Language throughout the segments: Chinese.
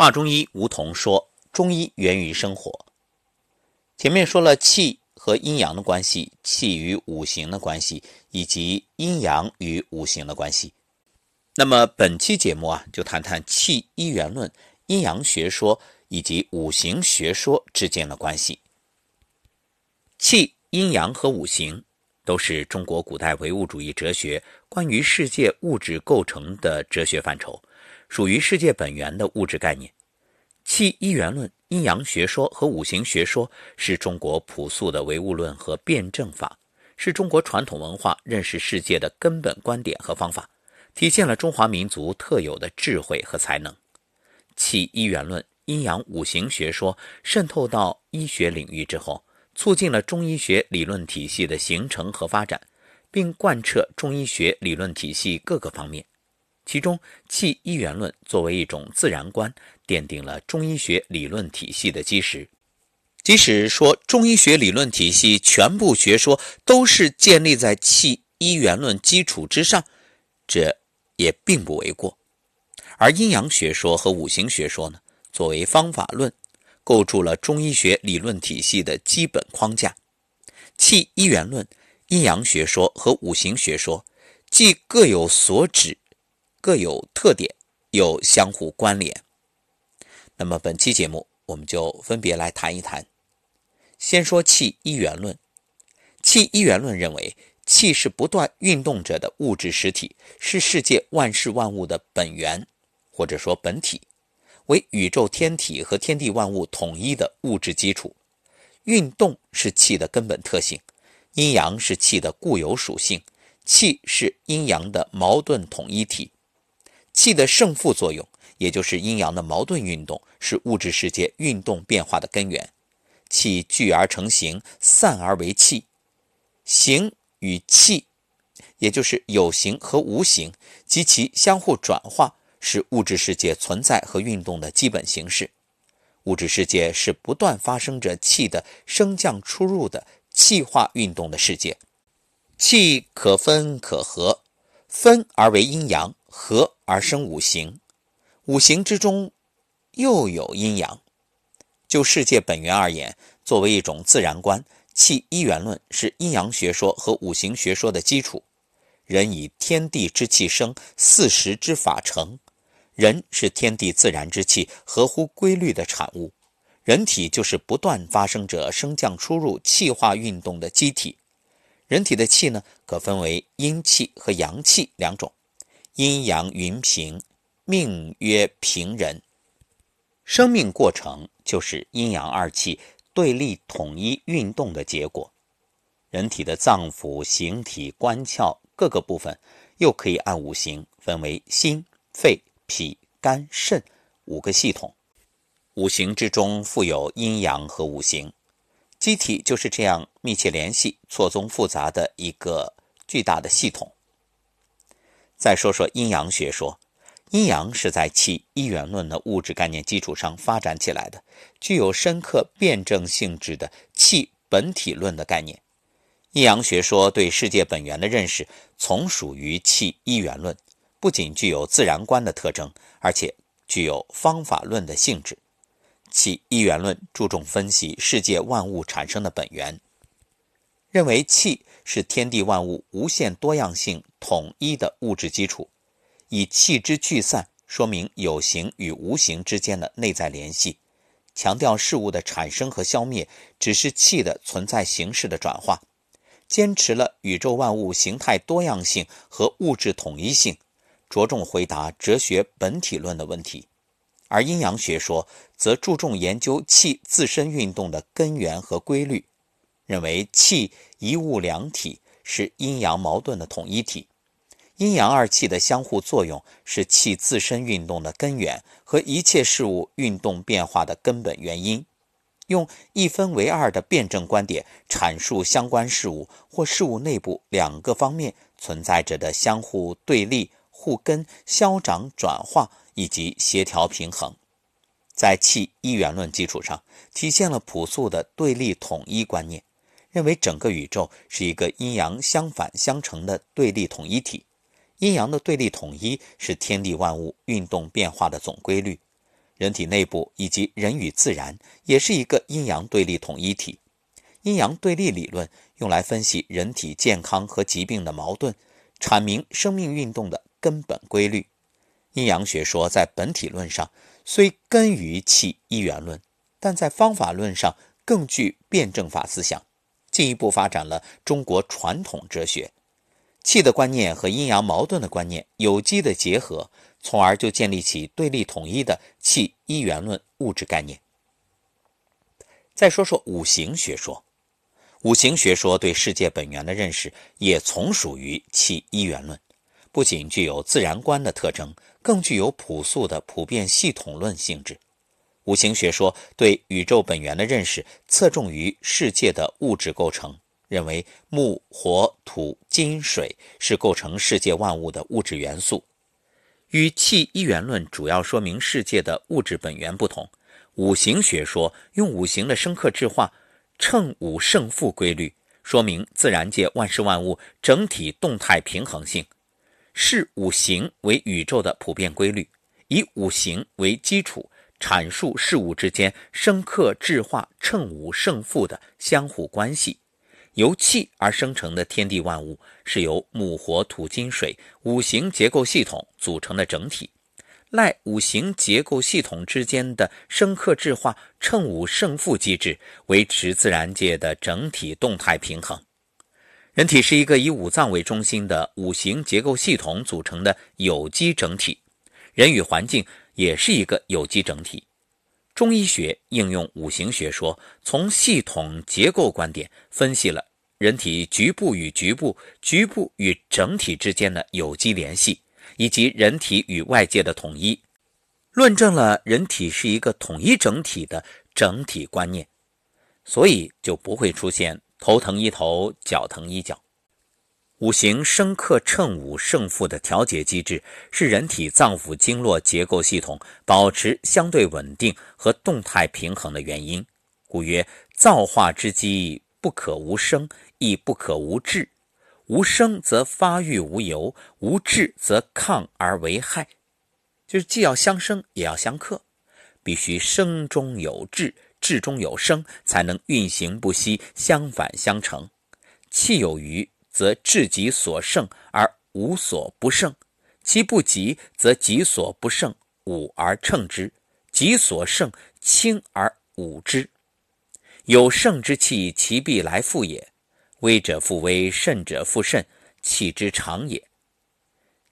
华中医吴桐说：“中医源于生活。前面说了气和阴阳的关系，气与五行的关系，以及阴阳与五行的关系。那么本期节目啊，就谈谈气一元论、阴阳学说以及五行学说之间的关系。气、阴阳和五行都是中国古代唯物主义哲学关于世界物质构成的哲学范畴。”属于世界本源的物质概念，气一元论、阴阳学说和五行学说是中国朴素的唯物论和辩证法，是中国传统文化认识世界的根本观点和方法，体现了中华民族特有的智慧和才能。气一元论、阴阳五行学说渗透到医学领域之后，促进了中医学理论体系的形成和发展，并贯彻中医学理论体系各个方面。其中，气一元论作为一种自然观，奠定了中医学理论体系的基石。即使说中医学理论体系全部学说都是建立在气一元论基础之上，这也并不为过。而阴阳学说和五行学说呢，作为方法论，构筑了中医学理论体系的基本框架。气一元论、阴阳学说和五行学说既各有所指。各有特点，又相互关联。那么本期节目，我们就分别来谈一谈。先说气一元论。气一元论认为，气是不断运动着的物质实体，是世界万事万物的本源，或者说本体，为宇宙天体和天地万物统一的物质基础。运动是气的根本特性，阴阳是气的固有属性，气是阴阳的矛盾统一体。气的胜负作用，也就是阴阳的矛盾运动，是物质世界运动变化的根源。气聚而成形，散而为气。形与气，也就是有形和无形及其相互转化，是物质世界存在和运动的基本形式。物质世界是不断发生着气的升降出入的气化运动的世界。气可分可合，分而为阴阳。合而生五行，五行之中又有阴阳。就世界本源而言，作为一种自然观，气一元论是阴阳学说和五行学说的基础。人以天地之气生，四时之法成。人是天地自然之气合乎规律的产物，人体就是不断发生着升降出入气化运动的机体。人体的气呢，可分为阴气和阳气两种。阴阳云平，命曰平人。生命过程就是阴阳二气对立统一运动的结果。人体的脏腑、形体、官窍各个部分，又可以按五行分为心、肺、脾、肝、肾五个系统。五行之中富有阴阳和五行，机体就是这样密切联系、错综复杂的一个巨大的系统。再说说阴阳学说，阴阳是在气一元论的物质概念基础上发展起来的，具有深刻辩证性质的气本体论的概念。阴阳学说对世界本源的认识，从属于气一元论，不仅具有自然观的特征，而且具有方法论的性质。气一元论注重分析世界万物产生的本源，认为气。是天地万物无限多样性统一的物质基础，以气之聚散说明有形与无形之间的内在联系，强调事物的产生和消灭只是气的存在形式的转化，坚持了宇宙万物形态多样性和物质统一性，着重回答哲学本体论的问题，而阴阳学说则注重研究气自身运动的根源和规律。认为气一物两体是阴阳矛盾的统一体，阴阳二气的相互作用是气自身运动的根源和一切事物运动变化的根本原因。用一分为二的辩证观点阐述相关事物或事物内部两个方面存在着的相互对立、互根、消长、转化以及协调平衡，在气一元论基础上体现了朴素的对立统一观念。认为整个宇宙是一个阴阳相反相成的对立统一体，阴阳的对立统一是天地万物运动变化的总规律。人体内部以及人与自然也是一个阴阳对立统一体。阴阳对立理论用来分析人体健康和疾病的矛盾，阐明生命运动的根本规律。阴阳学说在本体论上虽根于气一元论，但在方法论上更具辩证法思想，进一步发展了中国传统哲学。气的观念和阴阳矛盾的观念有机的结合，从而就建立起对立统一的气一元论物质概念。再说说五行学说，五行学说对世界本源的认识也从属于气一元论，不仅具有自然观的特征，更具有朴素的普遍系统论性质。五行学说对宇宙本源的认识侧重于世界的物质构成。认为木、火、土、金、水是构成世界万物的物质元素，与气一元论主要说明世界的物质本源不同。五行学说用五行的生克制化、称五胜负规律，说明自然界万事万物整体动态平衡性，视五行为宇宙的普遍规律，以五行为基础阐述事物之间生克制化、称五胜负的相互关系。由气而生成的天地万物是由木、火、土、金、水五行结构系统组成的整体，赖五行结构系统之间的生克制化、称五胜负机制，维持自然界的整体动态平衡。人体是一个以五脏为中心的五行结构系统组成的有机整体，人与环境也是一个有机整体。中医学应用五行学说，从系统结构观点分析了人体局部与局部、局部与整体之间的有机联系，以及人体与外界的统一，论证了人体是一个统一整体的整体观念，所以就不会出现头疼医头、脚疼医脚。五行生克称五胜负的调节机制，是人体脏腑经络结构系统保持相对稳定和动态平衡的原因。故曰：造化之机，不可无生，亦不可无治。无生则发育无由，无治则抗而为害。就是既要相生，也要相克，必须生中有治，治中有生，才能运行不息，相反相成。气有余。则至己所胜而无所不胜，其不及则己所不胜，侮而称之；己所胜，轻而侮之。有胜之气，其必来复也。微者复微，甚者复甚，气之常也。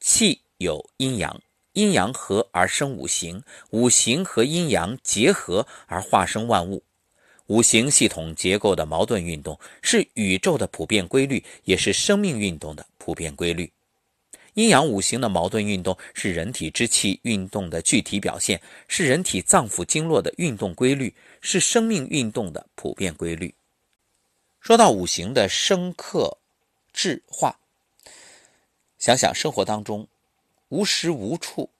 气有阴阳，阴阳合而生五行，五行和阴阳结合而化生万物。五行系统结构的矛盾运动是宇宙的普遍规律，也是生命运动的普遍规律。阴阳五行的矛盾运动是人体之气运动的具体表现，是人体脏腑经络的运动规律，是生命运动的普遍规律。说到五行的生克制化，想想生活当中无时无处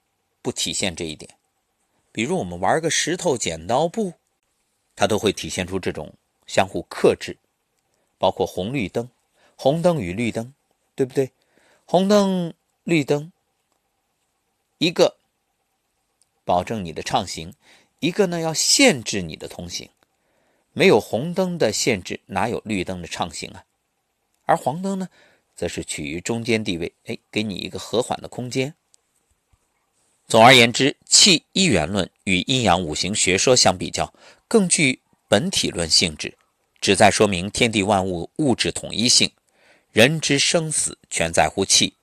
不体现这一点。比如我们玩个石头剪刀布。它都会体现出这种相互克制，包括红绿灯、红灯与绿灯，对不对？红灯、绿灯，一个保证你的畅行，一个呢要限制你的通行。没有红灯的限制，哪有绿灯的畅行啊？而黄灯呢，则是取于中间地位，哎，给你一个和缓的空间。总而言之，气一元论与阴阳五行学说相比较。更具本体论性质，旨在说明天地万物物质统一性，人之生死全在乎气。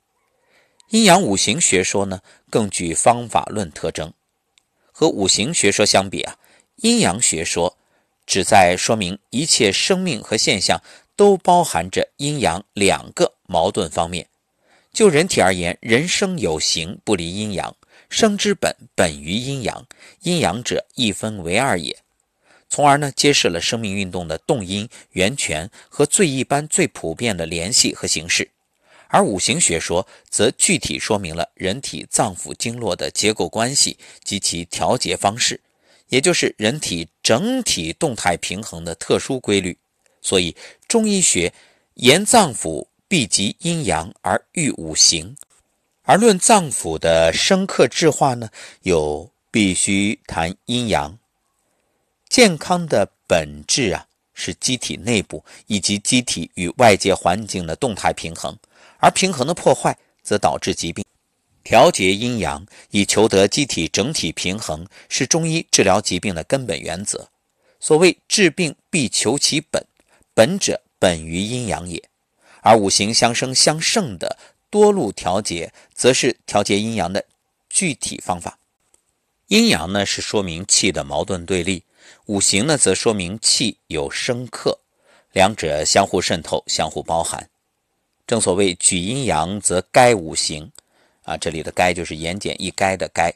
阴阳五行学说呢，更具方法论特征。和五行学说相比啊，阴阳学说旨在说明一切生命和现象都包含着阴阳两个矛盾方面。就人体而言，人生有形不离阴阳，生之本本于阴阳，阴阳者一分为二也。从而呢，揭示了生命运动的动因源泉和最一般、最普遍的联系和形式；而五行学说则具体说明了人体脏腑经络的结构关系及其调节方式，也就是人体整体动态平衡的特殊规律。所以，中医学言脏腑必集阴阳而育五行，而论脏腑的生克制化呢，有必须谈阴阳。健康的本质啊，是机体内部以及机体与外界环境的动态平衡，而平衡的破坏则导致疾病。调节阴阳以求得机体整体平衡，是中医治疗疾病的根本原则。所谓治病必求其本，本者本于阴阳也。而五行相生相胜的多路调节，则是调节阴阳的具体方法。阴阳呢，是说明气的矛盾对立；五行呢，则说明气有生克，两者相互渗透、相互包含。正所谓举阴阳，则该五行。啊，这里的“该”就是言简意赅的“该”。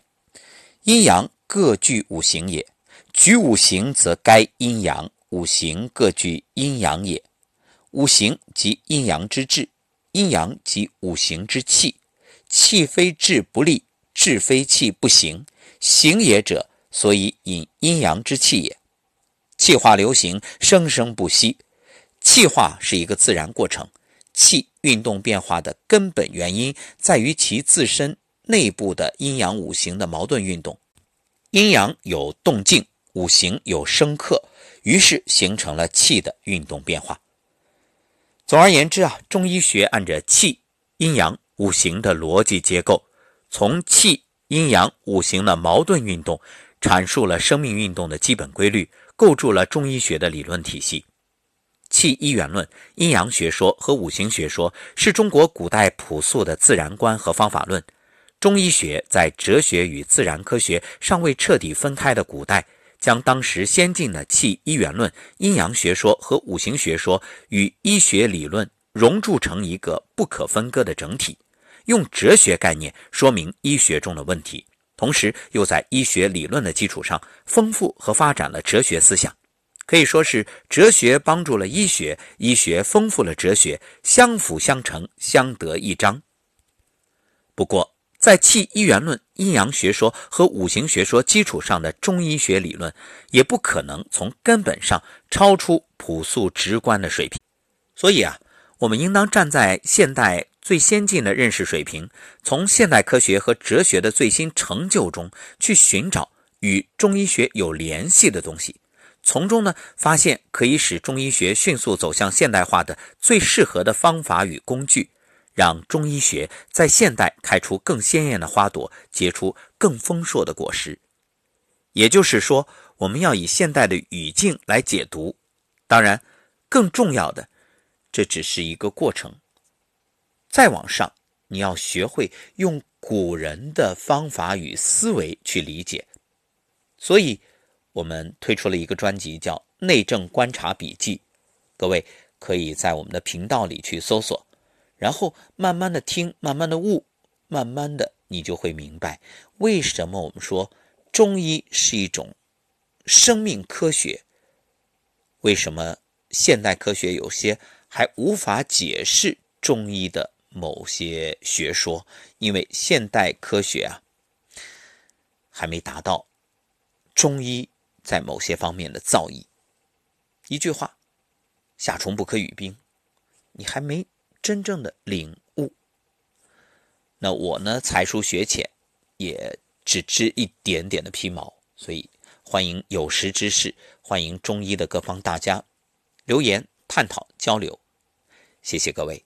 阴阳各具五行也，举五行则该阴阳，五行各具阴阳也。五行即阴阳之志，阴阳即五行之气。气非志不立，志非气不行。行也者，所以引阴阳之气也。气化流行，生生不息。气化是一个自然过程。气运动变化的根本原因在于其自身内部的阴阳五行的矛盾运动，阴阳有动静，五行有生克，于是形成了气的运动变化。总而言之啊，中医学按着气、阴阳、五行的逻辑结构，从气、阴阳、五行的矛盾运动，阐述了生命运动的基本规律，构筑了中医学的理论体系。气一元论、阴阳学说和五行学说是中国古代朴素的自然观和方法论。中医学在哲学与自然科学尚未彻底分开的古代，将当时先进的气一元论、阴阳学说和五行学说与医学理论融铸成一个不可分割的整体，用哲学概念说明医学中的问题，同时又在医学理论的基础上丰富和发展了哲学思想。可以说是哲学帮助了医学，医学丰富了哲学，相辅相成，相得益彰。不过，在气一元论、阴阳学说和五行学说基础上的中医学理论，也不可能从根本上超出朴素直观的水平。所以啊，我们应当站在现代最先进的认识水平，从现代科学和哲学的最新成就中去寻找与中医学有联系的东西。从中呢，发现可以使中医学迅速走向现代化的最适合的方法与工具，让中医学在现代开出更鲜艳的花朵，结出更丰硕的果实。也就是说，我们要以现代的语境来解读。当然，更重要的，这只是一个过程。再往上，你要学会用古人的方法与思维去理解。所以。我们推出了一个专辑，叫《内政观察笔记》，各位可以在我们的频道里去搜索，然后慢慢的听，慢慢的悟，慢慢的你就会明白，为什么我们说中医是一种生命科学，为什么现代科学有些还无法解释中医的某些学说，因为现代科学啊还没达到中医。在某些方面的造诣，一句话，夏虫不可语冰，你还没真正的领悟。那我呢，才疏学浅，也只知一点点的皮毛，所以欢迎有识之士，欢迎中医的各方大家留言探讨交流，谢谢各位。